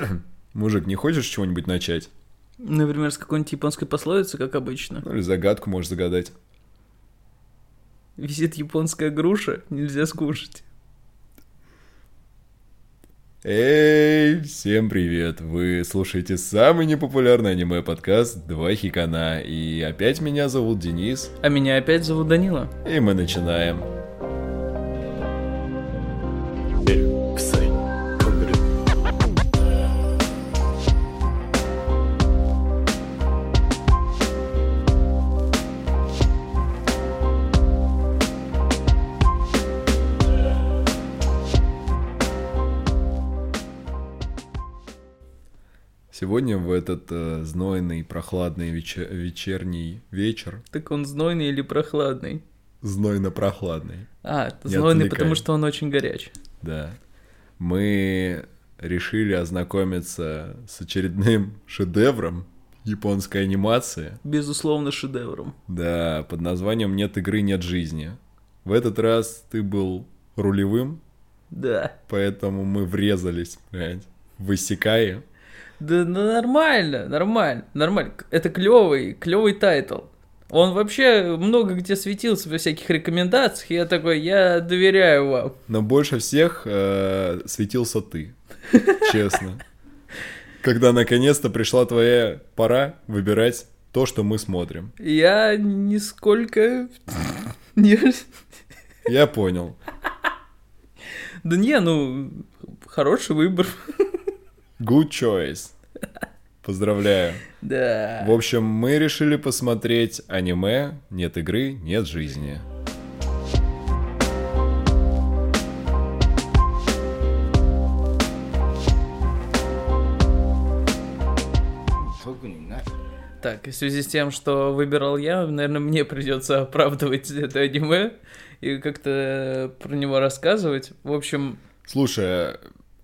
Мужик, не хочешь чего-нибудь начать? Например, с какой-нибудь японской пословицы, как обычно. Ну или загадку можешь загадать. Висит японская груша, нельзя скушать. Эй, всем привет! Вы слушаете самый непопулярный аниме-подкаст «Два хикана». И опять меня зовут Денис. А меня опять зовут Данила. И мы начинаем. Сегодня в этот э, знойный, прохладный вече- вечерний вечер, Так он знойный или прохладный? знойно-прохладный, А, Не знойный, отвлекай. потому что он очень горячий. да, мы решили ознакомиться с очередным шедевром японской анимации, Безусловно, шедевром. да, под названием «Нет игры, нет жизни». В этот раз ты был рулевым, Да. поэтому мы врезались, блядь, в. Да ну, нормально, нормально, нормально. Это клевый, клевый тайтл. Он вообще много где светился во всяких рекомендациях. Я такой, я доверяю вам. Но больше всех э, светился ты, честно. Когда наконец-то пришла твоя пора выбирать то, что мы смотрим. Я нисколько... Я понял. Да не, ну, хороший выбор. Good choice. Поздравляю. Да. В общем, мы решили посмотреть аниме «Нет игры, нет жизни». Так, в связи с тем, что выбирал я, наверное, мне придется оправдывать это аниме и как-то про него рассказывать. В общем, Слушай,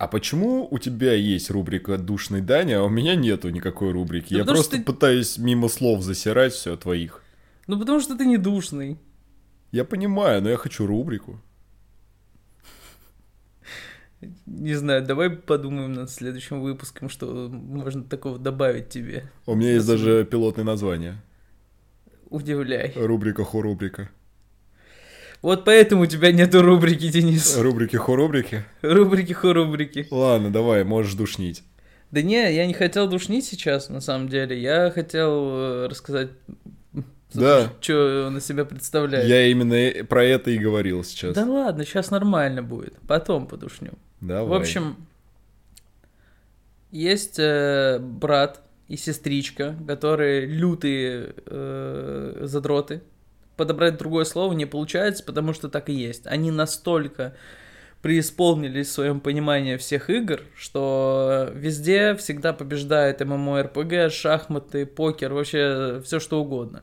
а почему у тебя есть рубрика «Душный Даня», а у меня нету никакой рубрики? Да Я потому что просто ты- пытаюсь мимо слов засирать все твоих. ну потому что ты не душный. Я понимаю, но я хочу рубрику. Не знаю, давай подумаем над следующим выпуском, что можно такого добавить тебе. У меня есть даже пилотное название. Удивляй. Рубрика хо-рубрика. Вот поэтому у тебя нету рубрики, Денис. Рубрики хо-рубрики? Рубрики хо-рубрики. Ладно, давай, можешь душнить. Да не, я не хотел душнить сейчас, на самом деле. Я хотел э, рассказать, Да. что он из себя представляет. Я именно про это и говорил сейчас. Да ладно, сейчас нормально будет. Потом подушню. Давай. В общем, есть э, брат и сестричка, которые лютые э, задроты. Подобрать другое слово не получается, потому что так и есть. Они настолько преисполнились в своем понимании всех игр, что везде всегда побеждает ММО-РПГ, шахматы, покер, вообще все что угодно.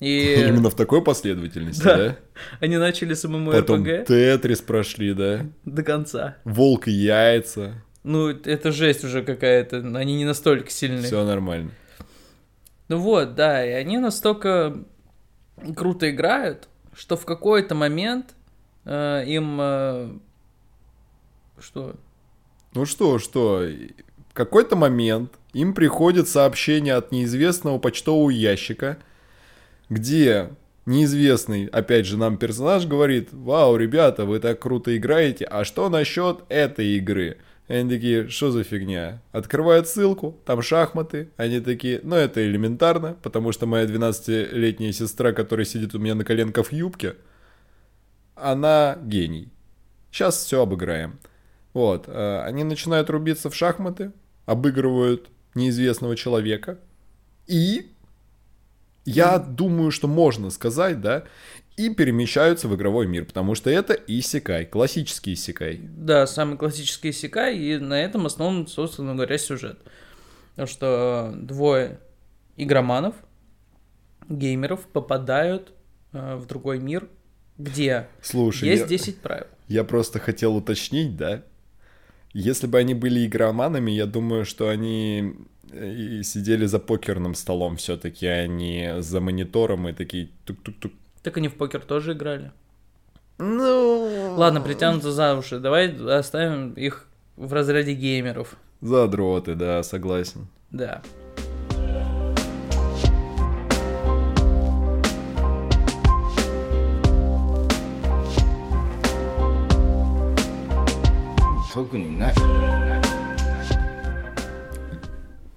И Именно в такой последовательности, Да. да? они начали с Потом ММО-РПГ Тетрис прошли, да? до конца. Волк и яйца. Ну, это жесть уже какая-то, они не настолько сильны. Все нормально. Ну вот, да, и они настолько круто играют, что в какой-то момент э, им... э, что? Ну что, что, в какой-то момент им приходит сообщение от неизвестного почтового ящика, где неизвестный, опять же, нам персонаж говорит, вау, ребята, вы так круто играете, а что насчет этой игры? Они такие, что за фигня? Открывают ссылку, там шахматы, они такие, ну это элементарно, потому что моя 12-летняя сестра, которая сидит у меня на коленках в юбке, она гений. Сейчас все обыграем. Вот, э, они начинают рубиться в шахматы, обыгрывают неизвестного человека. И я думаю, что можно сказать, да, и перемещаются в игровой мир, потому что это исекай, классический исекай. Да, самый классический секай, и на этом основан, собственно говоря, сюжет. Потому что двое игроманов, геймеров, попадают э, в другой мир, где Слушай, есть я, 10 правил. я просто хотел уточнить, да, если бы они были игроманами, я думаю, что они э, и сидели за покерным столом все-таки, а не за монитором и такие тук-тук-тук. Так они в покер тоже играли. Ну... Ладно, притянуться за уши. Давай оставим их в разряде геймеров. Задроты, да, согласен. Да.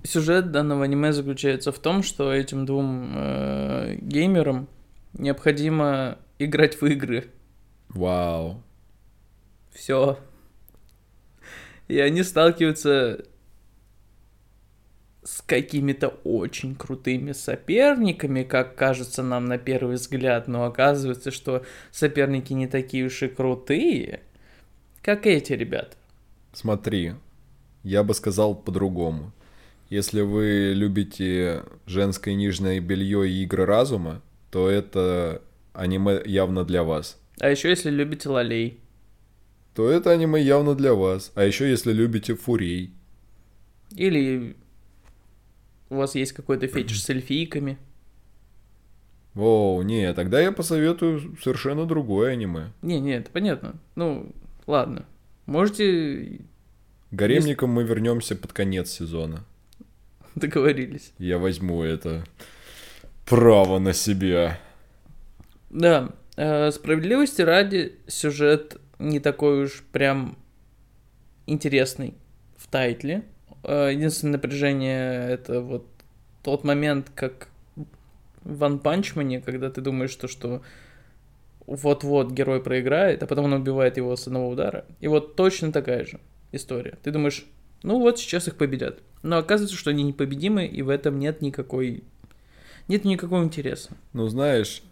Сюжет данного аниме заключается в том, что этим двум э, геймерам необходимо играть в игры. Вау. Все. И они сталкиваются с какими-то очень крутыми соперниками, как кажется нам на первый взгляд, но оказывается, что соперники не такие уж и крутые, как эти ребята. Смотри, я бы сказал по-другому. Если вы любите женское нижнее белье и игры разума, то это аниме явно для вас. А еще если любите лолей. То это аниме явно для вас. А еще если любите фурей. Или у вас есть какой-то фетиш с эльфийками. О, не, тогда я посоветую совершенно другое аниме. Не, не, это понятно. Ну, ладно. Можете... Гаремникам мы вернемся под конец сезона. Договорились. Я возьму это право на себя. Да, э, справедливости ради, сюжет не такой уж прям интересный в тайтле. Э, единственное напряжение это вот тот момент, как в Ван Панчмане, когда ты думаешь, что, что вот-вот герой проиграет, а потом он убивает его с одного удара. И вот точно такая же история. Ты думаешь, ну вот сейчас их победят. Но оказывается, что они непобедимы, и в этом нет никакой... Нет никакого интереса. Ну, знаешь,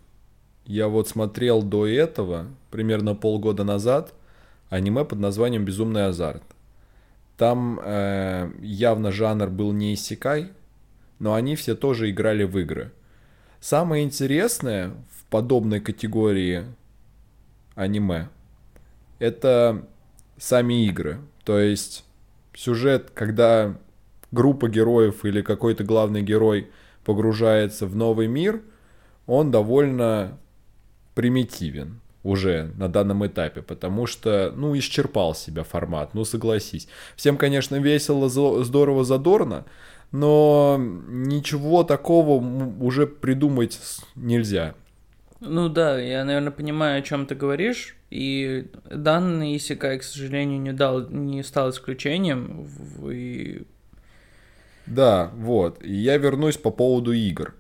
я вот смотрел до этого, примерно полгода назад, аниме под названием «Безумный азарт». Там э, явно жанр был не иссякай, но они все тоже играли в игры. Самое интересное в подобной категории аниме это сами игры. То есть сюжет, когда группа героев или какой-то главный герой погружается в новый мир, он довольно примитивен уже на данном этапе, потому что, ну, исчерпал себя формат, ну, согласись. Всем, конечно, весело, здорово, задорно, но ничего такого уже придумать нельзя. Ну да, я, наверное, понимаю, о чем ты говоришь, и данный Исикай, к сожалению, не, дал, не стал исключением, и... Да, вот, и я вернусь по поводу игр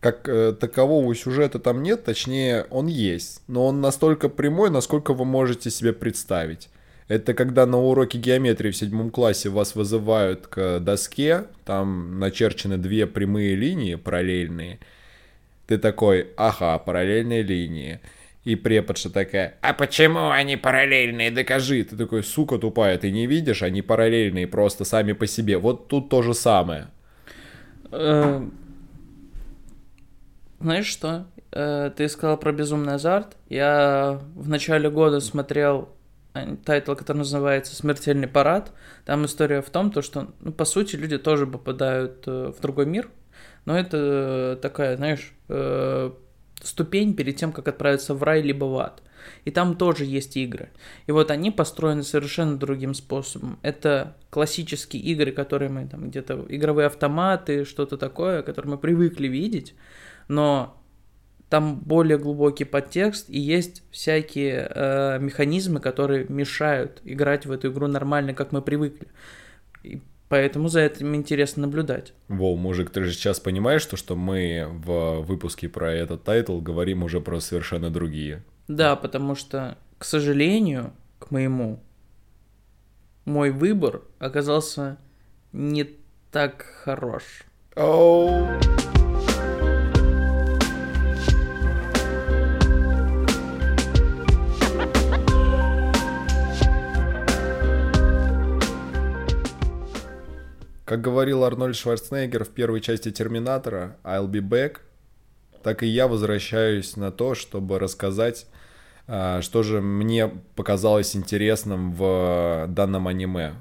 как э, такового сюжета там нет, точнее, он есть, но он настолько прямой, насколько вы можете себе представить. Это когда на уроке геометрии в седьмом классе вас вызывают к доске, там начерчены две прямые линии параллельные. Ты такой, ага, параллельные линии. И преподша такая, а почему они параллельные, докажи. Ты такой, сука тупая, ты не видишь, они параллельные просто сами по себе. Вот тут то же самое. Э, знаешь что? Э, ты сказал про безумный азарт. Я в начале года смотрел э, тайтл, который называется «Смертельный парад». Там история в том, то, что, ну, по сути, люди тоже попадают э, в другой мир, но это такая, знаешь, ступень перед тем, как отправиться в рай либо в ад. И там тоже есть игры. И вот они построены совершенно другим способом. Это классические игры, которые мы там где-то, игровые автоматы, что-то такое, которые мы привыкли видеть но там более глубокий подтекст и есть всякие э, механизмы, которые мешают играть в эту игру нормально, как мы привыкли. И поэтому за этим интересно наблюдать. Воу, мужик, ты же сейчас понимаешь, что, что мы в выпуске про этот тайтл говорим уже про совершенно другие. Да, потому что, к сожалению, к моему, мой выбор оказался не так хорош. О. Как говорил Арнольд Шварценеггер в первой части Терминатора «I'll be back», так и я возвращаюсь на то, чтобы рассказать, а, что же мне показалось интересным в данном аниме.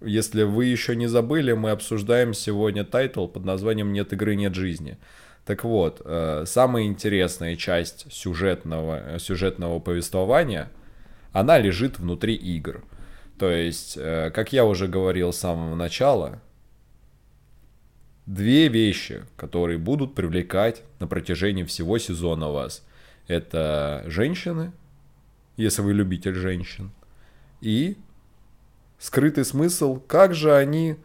Если вы еще не забыли, мы обсуждаем сегодня тайтл под названием «Нет игры, нет жизни». Так вот, э, самая интересная часть сюжетного, сюжетного повествования, она лежит внутри игр – То есть, э, как я уже говорил с самого начала, две вещи, которые будут привлекать на протяжении всего сезона вас. Это женщины, если вы любитель женщин, и скрытый смысл, как же они,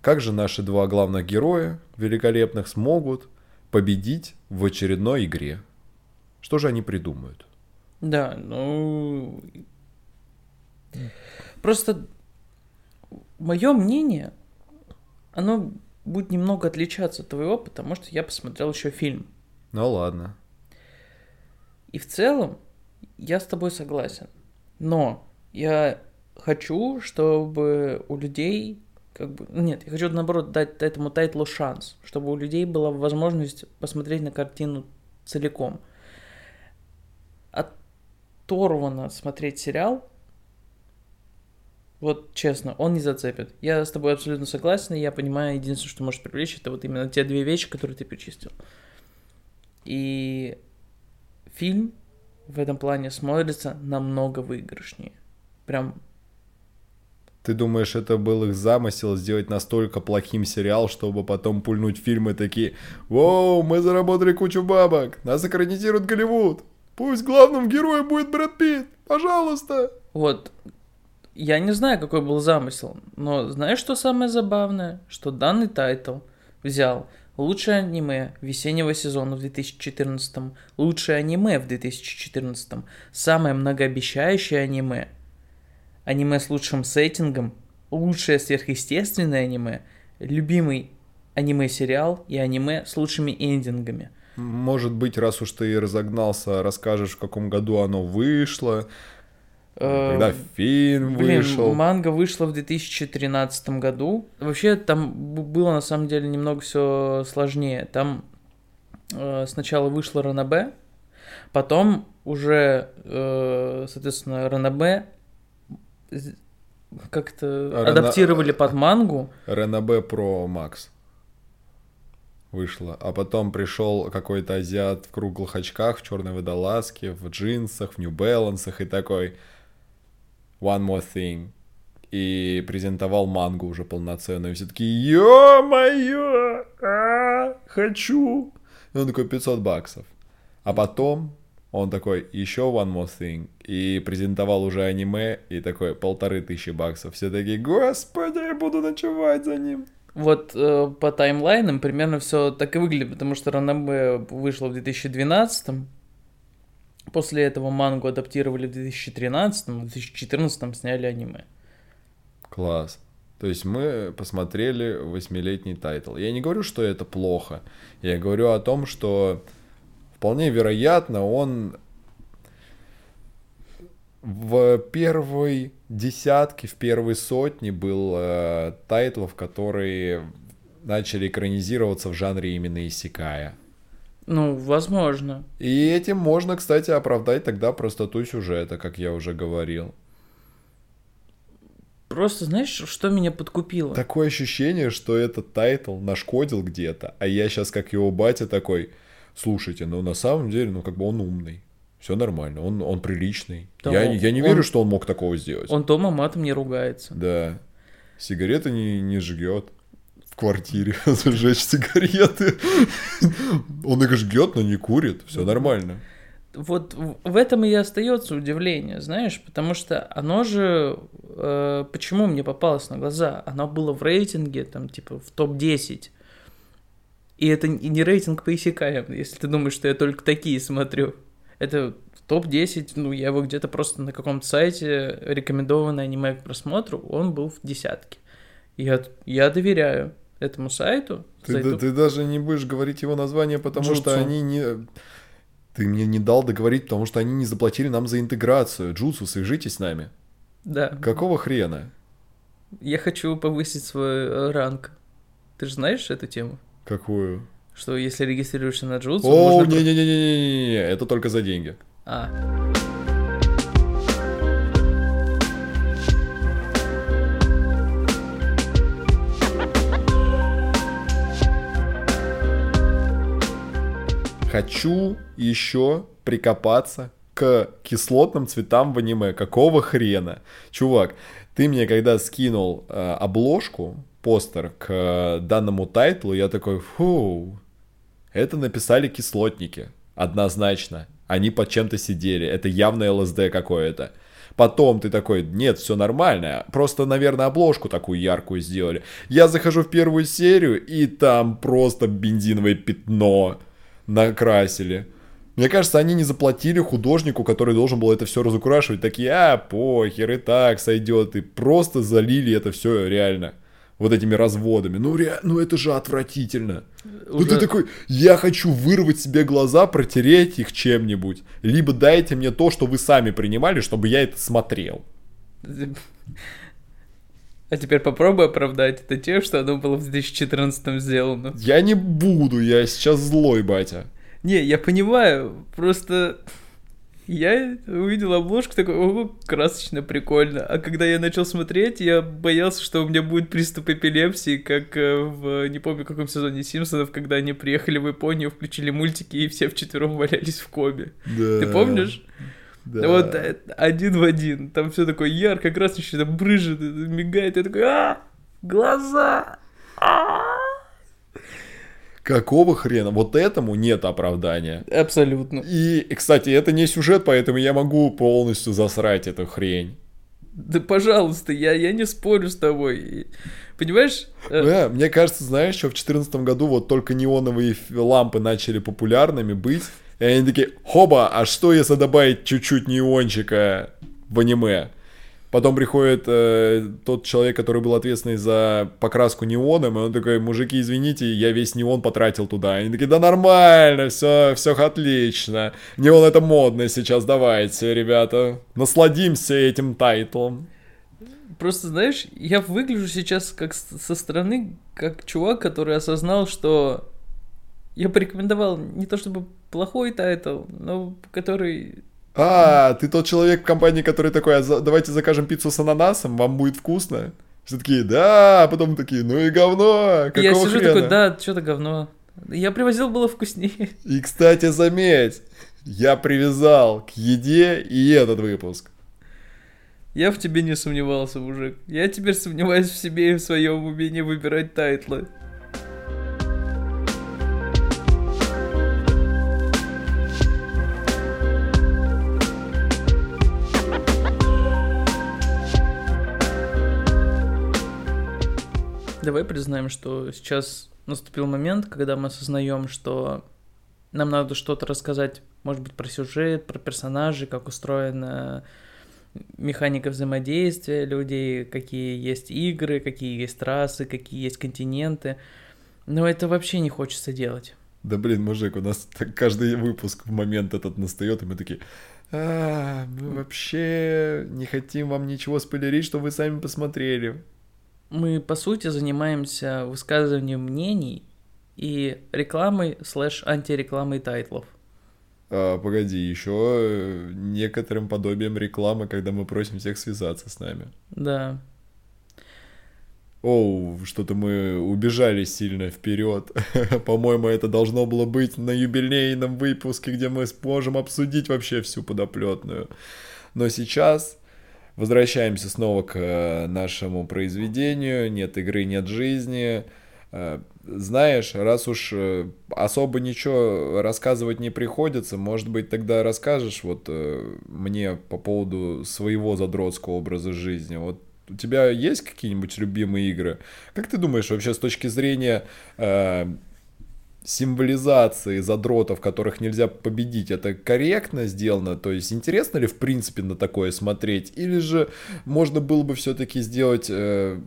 как же наши два главных героя великолепных смогут победить в очередной игре. Что же они придумают? Да, ну... Просто мое мнение, оно будет немного отличаться от твоего, потому что я посмотрел еще фильм. Ну ладно. И в целом я с тобой согласен. Но я хочу, чтобы у людей как бы... Нет, я хочу, наоборот, дать этому тайтлу шанс, чтобы у людей была возможность посмотреть на картину целиком. Оторвано смотреть сериал, вот честно, он не зацепит. Я с тобой абсолютно согласен, и я понимаю, единственное, что может привлечь, это вот именно те две вещи, которые ты перечислил. И фильм в этом плане смотрится намного выигрышнее. Прям Ты думаешь, это был их замысел сделать настолько плохим сериал, чтобы потом пульнуть фильмы такие «Воу, мы заработали кучу бабок, нас экранизирует Голливуд, пусть главным героем будет Брэд Питт, пожалуйста!» Вот, я не знаю, какой был замысел, но знаешь, что самое забавное? Что данный тайтл взял лучшее аниме весеннего сезона в 2014, лучшее аниме в 2014, самое многообещающее аниме, аниме с лучшим сеттингом, лучшее сверхъестественное аниме, любимый аниме-сериал и аниме с лучшими эндингами. Может быть, раз уж ты разогнался, расскажешь, в каком году оно вышло, когда Э, фильм Блин, вышел. манга вышла в 2013 году. Вообще там было на самом деле немного все сложнее. Там э, сначала вышла Ранабе, потом уже, э, соответственно, Ранабе как-то Рана- адаптировали под мангу. РНБ Про Макс вышло. А потом пришел какой-то азиат в круглых очках, в черной водолазке, в джинсах, в Balance и такой One More Thing. И презентовал мангу уже полноценную. И все такие, ё-моё, а, хочу. И он такой, 500 баксов. А потом он такой, еще One More Thing. И презентовал уже аниме, и такой, полторы тысячи баксов. Все такие, господи, я буду ночевать за ним. Вот э, по таймлайнам примерно все так и выглядит, потому что ранобэ вышла в 2012 После этого мангу адаптировали в 2013 в 2014 сняли аниме. Класс. То есть мы посмотрели восьмилетний тайтл. Я не говорю, что это плохо. Я говорю о том, что вполне вероятно он в первой десятке, в первой сотне был э, тайтлов, которые начали экранизироваться в жанре именно исекая. Ну, возможно. И этим можно, кстати, оправдать тогда простоту сюжета, как я уже говорил. Просто знаешь, что меня подкупило? Такое ощущение, что этот тайтл нашкодил где-то, а я сейчас как его батя такой, слушайте, ну на самом деле, ну как бы он умный, все нормально, он, он приличный. Да я, он- я не он- верю, что он мог такого сделать. Он дома матом не ругается. Да. Сигареты не, не жгет в квартире, зажечь сигареты. Он их жгет, но не курит, все нормально. Вот в этом и остается удивление, знаешь, потому что оно же, э, почему мне попалось на глаза, оно было в рейтинге, там, типа, в топ-10. И это не рейтинг по исекаям, если ты думаешь, что я только такие смотрю. Это в топ-10, ну, я его где-то просто на каком-то сайте рекомендованное аниме к просмотру, он был в десятке. Я, я доверяю этому сайту. Ты, зайду- да- ты даже не будешь говорить его название, потому Джутсу. что они не... Ты мне не дал договорить, потому что они не заплатили нам за интеграцию. Джутсу, свяжитесь с нами. Да. Какого хрена? Я хочу повысить свой э, ранг. Ты же знаешь эту тему? Какую? Что если регистрируешься на Джутсу, О, можно... про- не-не-не-не-не, это только за деньги. А, Хочу еще прикопаться к кислотным цветам в аниме. Какого хрена? Чувак, Ты мне когда скинул э, обложку, постер к э, данному тайтлу, я такой, фу, это написали кислотники, однозначно. Они под чем-то сидели, это явно ЛСД какое-то. Потом ты такой, нет, все нормально. Просто, наверное, обложку такую яркую сделали. Я захожу в первую серию, и там просто бензиновое пятно накрасили. Мне кажется, они не заплатили художнику, который должен был это все разукрашивать. Такие, а, похер, и так сойдет. И просто залили это все реально вот этими разводами. Ну, ре... ну это же отвратительно. Уже... Ну ты такой, я хочу вырвать себе глаза, протереть их чем-нибудь. Либо дайте мне то, что вы сами принимали, чтобы я это смотрел. А теперь попробуй оправдать это тем, что оно было в 2014 сделано. Я не буду, я сейчас злой, батя. Не, я понимаю, просто я увидел обложку, такой, ого, красочно, прикольно. А когда я начал смотреть, я боялся, что у меня будет приступ эпилепсии, как э, в, не помню, каком сезоне Симпсонов, когда они приехали в Японию, включили мультики, и все вчетвером валялись в коме. Да. Ты помнишь? Да. Вот э, один в один. Там все такое ярко, красочно, там брыжет, мигает. Я такой, а, глаза! А-а-а! Какого хрена? Вот этому нет оправдания. Абсолютно. И, кстати, это не сюжет, поэтому я могу полностью засрать эту хрень. Да, пожалуйста, я, я не спорю с тобой. Понимаешь? Э, да, мне кажется, знаешь, что в 2014 году вот только неоновые лампы начали популярными быть, и они такие, хоба, а что если добавить чуть-чуть неончика в аниме? Потом приходит э, тот человек, который был ответственный за покраску неоном, и он такой, мужики, извините, я весь неон потратил туда. Они такие, да нормально, все, все отлично. Неон это модно сейчас, давайте, ребята, насладимся этим тайтлом. Просто, знаешь, я выгляжу сейчас как со стороны, как чувак, который осознал, что я порекомендовал не то чтобы плохой тайтл, но который а, ты тот человек в компании, который такой, а давайте закажем пиццу с ананасом, вам будет вкусно. Все такие, да, а потом такие, ну и говно, какого Я сижу хрена? такой, да, что-то говно. Я привозил, было вкуснее. И, кстати, заметь, я привязал к еде и этот выпуск. Я в тебе не сомневался, мужик. Я теперь сомневаюсь в себе и в своем умении выбирать тайтлы. Давай признаем, что сейчас наступил момент, когда мы осознаем, что нам надо что-то рассказать, может быть, про сюжет, про персонажей, как устроена механика взаимодействия людей, какие есть игры, какие есть трассы, какие есть континенты. Но это вообще не хочется делать. Да блин, мужик, у нас каждый выпуск в момент этот настает, и мы такие, а, мы вообще не хотим вам ничего спойлерить, что вы сами посмотрели мы, по сути, занимаемся высказыванием мнений и рекламой слэш антирекламой тайтлов. А, погоди, еще э, некоторым подобием рекламы, когда мы просим всех связаться с нами. Да. Оу, что-то мы убежали сильно вперед. По-моему, это должно было быть на юбилейном выпуске, где мы сможем обсудить вообще всю подоплетную. Но сейчас Возвращаемся снова к э, нашему произведению. Нет игры, нет жизни. Э, знаешь, раз уж э, особо ничего рассказывать не приходится, может быть, тогда расскажешь вот мне по поводу своего задротского образа жизни. Вот у тебя есть какие-нибудь любимые игры? Как ты думаешь, вообще с точки зрения символизации задротов, которых нельзя победить, это корректно сделано? То есть интересно ли в принципе на такое смотреть? Или же можно было бы все-таки сделать, э,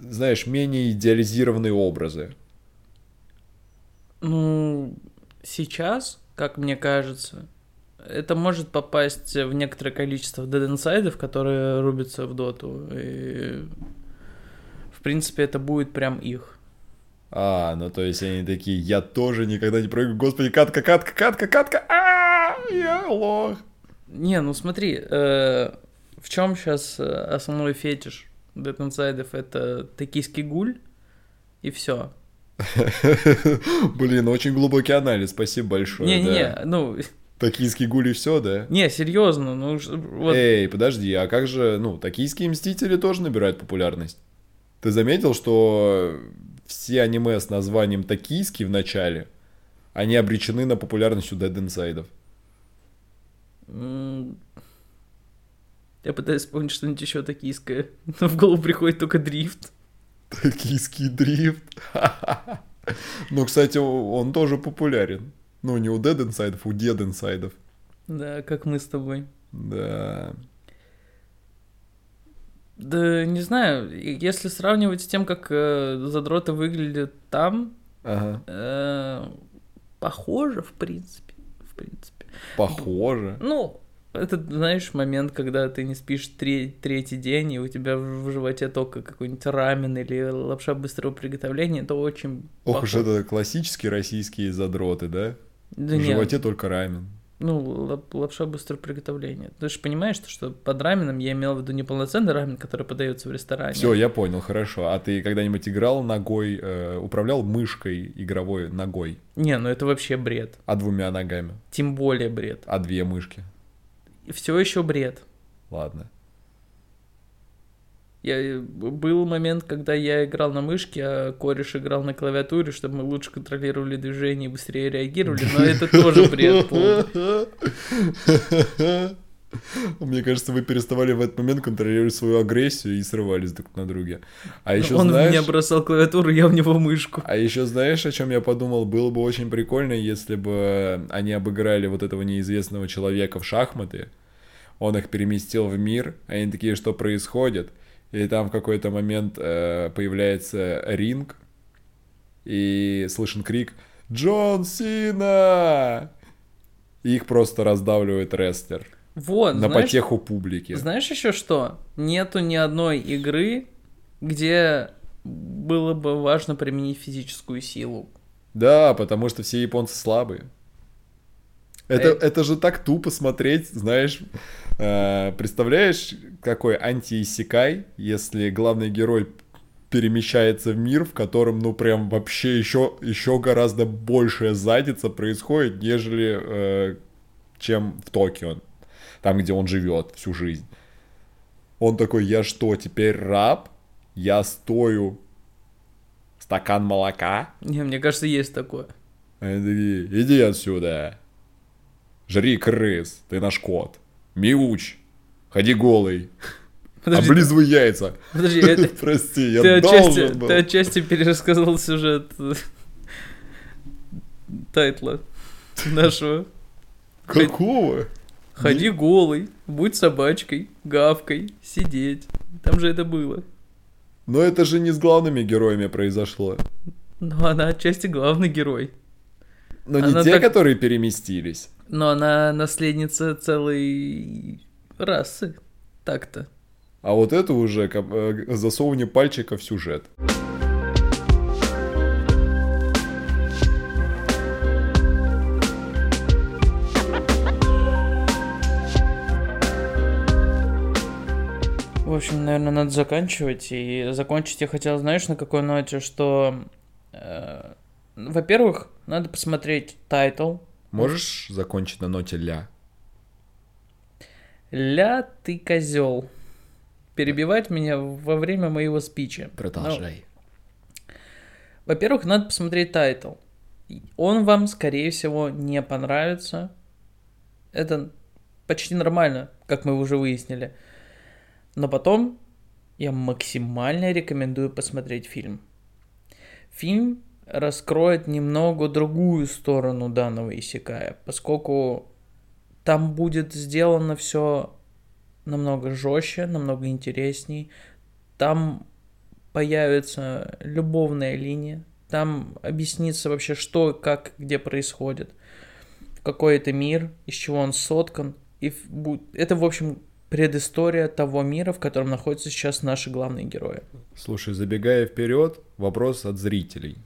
знаешь, менее идеализированные образы? Ну, сейчас, как мне кажется, это может попасть в некоторое количество Dead Inside, которые рубятся в доту. И, в принципе, это будет прям их. А, ну то есть они такие, я тоже никогда не прыгаю. Господи, катка, катка, катка, катка, а, я лох. Не, ну смотри, э, в чем сейчас э, основной фетиш Dead Inside это токийский гуль и все. Блин, очень глубокий анализ, спасибо большое. Не-не-не, ну... Токийский гуль и все, да? Не, серьезно, ну вот Эй, подожди, а как же, ну, токийские мстители тоже набирают популярность? Ты заметил, что все аниме с названием токийский в начале, они обречены на популярность у Dead Inside? я пытаюсь вспомнить что-нибудь еще токийское, но в голову приходит только дрифт. Токийский дрифт. Ну, кстати, он тоже популярен. Ну, не у Dead Inside, у Dead Inside. Да, как мы с тобой. Да. Да, не знаю, если сравнивать с тем, как э, задроты выглядят там, Ага. э, похоже, в принципе, в принципе. Похоже. Ну, это, знаешь, момент, когда ты не спишь тре- третий день, и у тебя в в животе только какой-нибудь рамен или лапша быстрого приготовления, это очень Ох уж похоже. это классические российские задроты, да? Да В нет, животе только рамен. Ну, лап- лапша быстрого приготовления. Ты же понимаешь, что, что под раменом я имел в виду не полноценный рамен, который подается в ресторане. Все, я понял, хорошо. А ты когда-нибудь играл ногой, э, управлял мышкой игровой ногой? Не, ну это вообще бред. А двумя ногами? Тем более бред. А две мышки? Все еще бред. Ладно. Я, был момент, когда я играл на мышке, а кореш играл на клавиатуре, чтобы мы лучше контролировали движение и быстрее реагировали, но это тоже бред полный. Мне кажется, вы переставали в этот момент контролировать свою агрессию и срывались друг на друге. А еще Он в знаешь... меня бросал клавиатуру, я в него мышку. А еще знаешь, о чем я подумал? Было бы очень прикольно, если бы они обыграли вот этого неизвестного человека в шахматы. Он их переместил в мир, а они такие, что происходит? И там в какой-то момент э, появляется ринг, и слышен крик «Джон Сина!» И их просто раздавливает рестлер Вот, на знаешь, потеху публики. знаешь еще что? Нету ни одной игры, где было бы важно применить физическую силу. Да, потому что все японцы слабые. Это, Э. это же так тупо смотреть, знаешь. Э, представляешь, какой анти-иссякай, если главный герой перемещается в мир, в котором, ну, прям вообще еще, еще гораздо большая задница происходит, нежели э, чем в Токио, там, где он живет всю жизнь. Он такой, я что, теперь раб? Я стою стакан молока? Не, мне кажется, есть такое. Они такие, иди отсюда. Жри крыс, ты наш кот. Мяуч, ходи голый. Подожди, Облизывай яйца. подожди, это- Прости, я ты, отчасти, должен был. ты отчасти перерассказал сюжет тайтла нашего. Какого? Ходи голый, будь собачкой, гавкой, сидеть. Там же это было. Но это же не с главными героями произошло. Но она отчасти главный герой. Но не Она те, так- которые переместились. Но она наследница целой расы. Так-то. А вот это уже э, засовывание пальчика в сюжет. В общем, наверное, надо заканчивать. И закончить я хотел, знаешь, на какой ноте, что... э, во-первых, надо посмотреть тайтл. Можешь закончить на ноте ля? Ля ты козел. Перебивать меня во время моего спича. Продолжай. Во-первых, надо посмотреть тайтл. Он вам, скорее всего, не понравится. Это почти нормально, как мы уже выяснили. Но потом я максимально рекомендую посмотреть фильм. Фильм раскроет немного другую сторону данного Исекая, поскольку там будет сделано все намного жестче, намного интересней. Там появится любовная линия, там объяснится вообще, что, как, где происходит, какой это мир, из чего он соткан. И это, в общем, предыстория того мира, в котором находятся сейчас наши главные герои. Слушай, забегая вперед, вопрос от зрителей.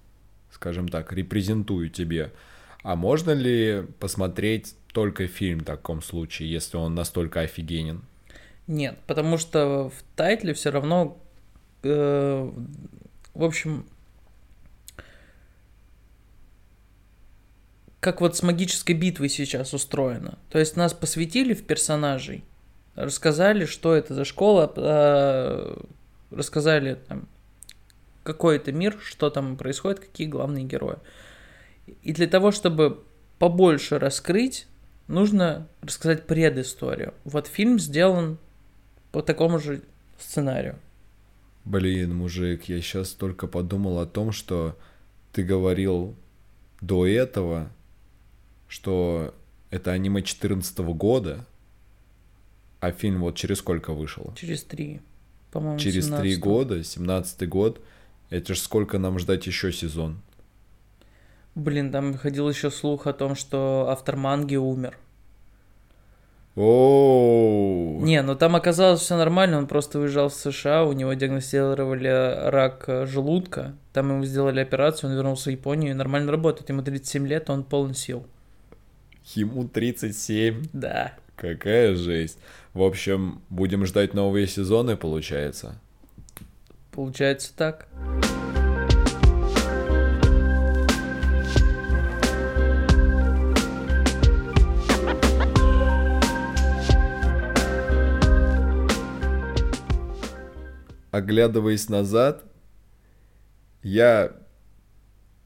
Скажем так, репрезентую тебе. А можно ли посмотреть только фильм в таком случае, если он настолько офигенен? Нет, потому что в тайтле все равно, э, в общем, как вот с магической битвой сейчас устроено. То есть нас посвятили в персонажей, рассказали, что это за школа, э, рассказали там какой это мир, что там происходит, какие главные герои. И для того, чтобы побольше раскрыть, нужно рассказать предысторию. Вот фильм сделан по такому же сценарию. Блин, мужик, я сейчас только подумал о том, что ты говорил до этого, что это аниме 14 года, а фильм вот через сколько вышел? Через три, по-моему, Через три года, 17 год. Это ж сколько нам ждать еще сезон? Блин, там ходил еще слух о том, что автор манги умер. Оу. Не, ну там оказалось все нормально, он просто уезжал в США, у него диагностировали рак э, желудка, там ему сделали операцию, он вернулся в Японию и нормально работает, ему 37 лет, он полон сил. Ему 37. Да. Какая жесть. В общем, будем ждать новые сезоны, получается. Получается так. Оглядываясь назад, я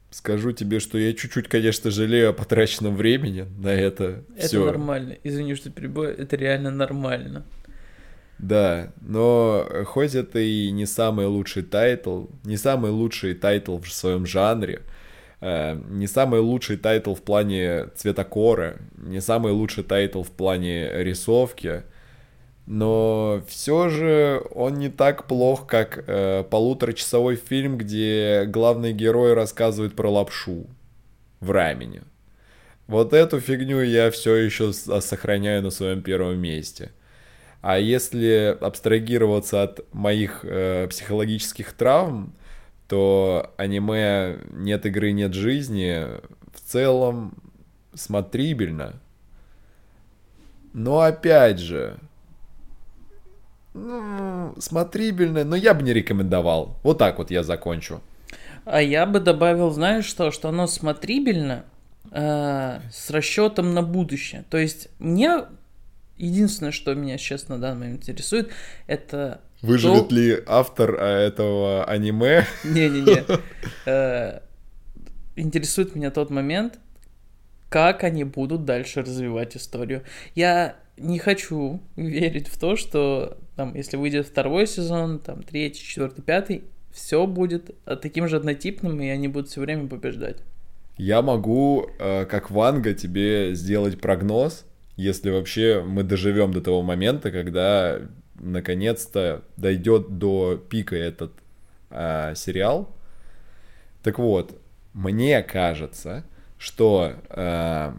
скажу тебе, что я чуть-чуть, конечно, жалею о потраченном времени на это. Это всё. нормально. Извини, что перебью, это реально нормально. Да, но хоть это и не самый лучший тайтл, не самый лучший тайтл в своем жанре, э, не самый лучший тайтл в плане цветокора, не самый лучший тайтл в плане рисовки, но все же он не так плох, как э, полуторачасовой фильм, где главный герой рассказывает про лапшу в рамене. Вот эту фигню я все еще с- сохраняю на своем первом месте. А если абстрагироваться от моих э, психологических травм, то аниме «Нет игры, нет жизни» в целом смотрибельно. Но опять же, ну, смотрибельно, но я бы не рекомендовал. Вот так вот я закончу. А я бы добавил, знаешь что, что оно смотрибельно э, с расчетом на будущее. То есть мне единственное, что меня сейчас на данный момент интересует, это Выживет то- ли автор э, этого аниме? Не-не-не. Э, Интересует меня тот момент, как они будут дальше развивать историю. Я не хочу верить в то, что там, если выйдет второй сезон, там, третий, четвертый, пятый, все будет э, таким же однотипным, и они будут все время побеждать. Я могу, э, как Ванга, тебе сделать прогноз, если вообще мы доживем до того момента, когда наконец-то дойдет до пика этот э, сериал. Так вот, мне кажется, что э,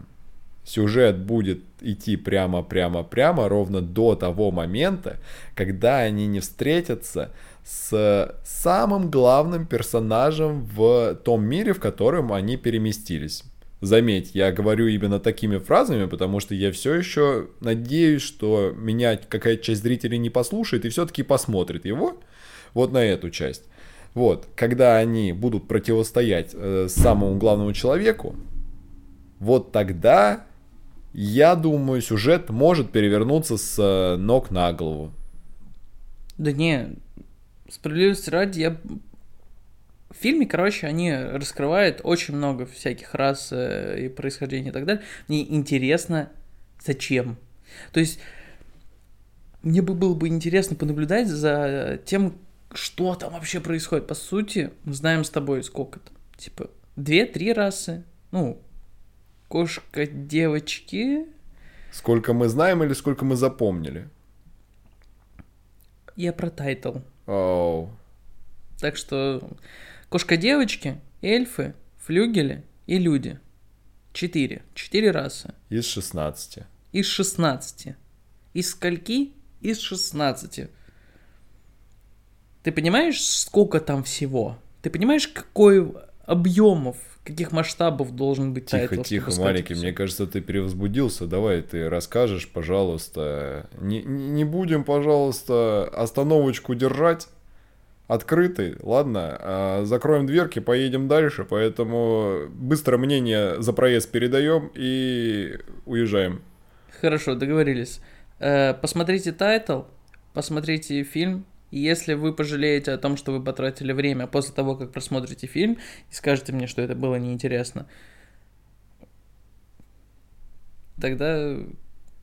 сюжет будет идти прямо-прямо-прямо ровно до того момента, когда они не встретятся с самым главным персонажем в том мире, в котором они переместились. Заметь, я говорю именно такими фразами, потому что я все еще надеюсь, что меня какая-то часть зрителей не послушает и все-таки посмотрит его вот на эту часть. Вот, когда они будут противостоять э, самому главному человеку, вот тогда, я думаю, сюжет может перевернуться с э, ног на голову. Да не, справедливости ради, я... В фильме, короче, они раскрывают очень много всяких рас э, и происхождений и так далее. Мне интересно, зачем. То есть, мне бы было бы интересно понаблюдать за тем, что там вообще происходит. По сути, мы знаем с тобой сколько-то. Типа, две-три расы. Ну, кошка, девочки. Сколько мы знаем или сколько мы запомнили? Я про тайтл. Оу. Так что кошка-девочки, эльфы, флюгели и люди. Четыре. Четыре расы. Из 16. Из 16. Из скольки? Из 16. Ты понимаешь, сколько там всего? Ты понимаешь, каких объемов, каких масштабов должен быть Тихо, тайтл, тихо, маленький. Мне кажется, ты перевозбудился. Давай ты расскажешь, пожалуйста. Не не будем, пожалуйста, остановочку держать. Открытый. Ладно, а, закроем дверки, поедем дальше. Поэтому быстро мнение за проезд передаем и уезжаем. Хорошо, договорились. Э, посмотрите тайтл, посмотрите фильм. Если вы пожалеете о том, что вы потратили время после того, как просмотрите фильм, и скажете мне, что это было неинтересно, тогда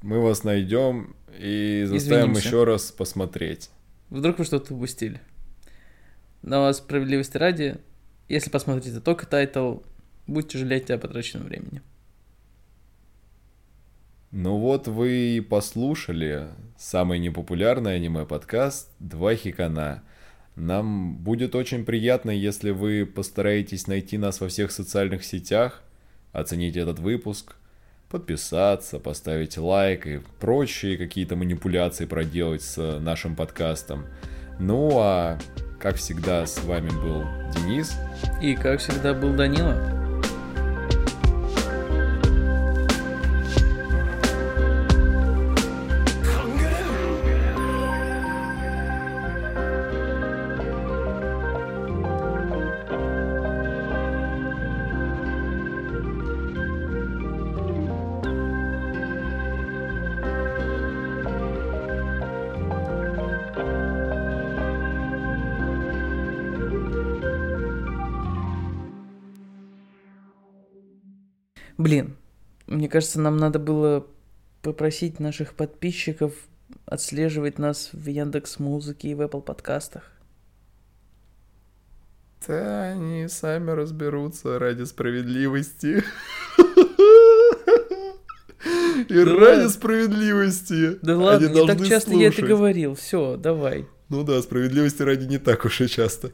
Мы вас найдем и заставим Извинимся. еще раз посмотреть. вдруг вы что-то упустили. Но справедливости ради, если посмотрите только тайтл, будете жалеть о потраченном времени. Ну вот вы и послушали самый непопулярный аниме-подкаст «Два хикана». Нам будет очень приятно, если вы постараетесь найти нас во всех социальных сетях, оценить этот выпуск, подписаться, поставить лайк и прочие какие-то манипуляции проделать с нашим подкастом. Ну а, как всегда, с вами был Денис. И, как всегда, был Данила. Кажется, нам надо было попросить наших подписчиков отслеживать нас в Яндекс Музыке и в Apple подкастах. Да, они сами разберутся ради справедливости. И Да ради ладно. справедливости. Да ладно, не так часто я это слушать. говорил. Все, давай. Ну да, справедливости ради не так уж и часто.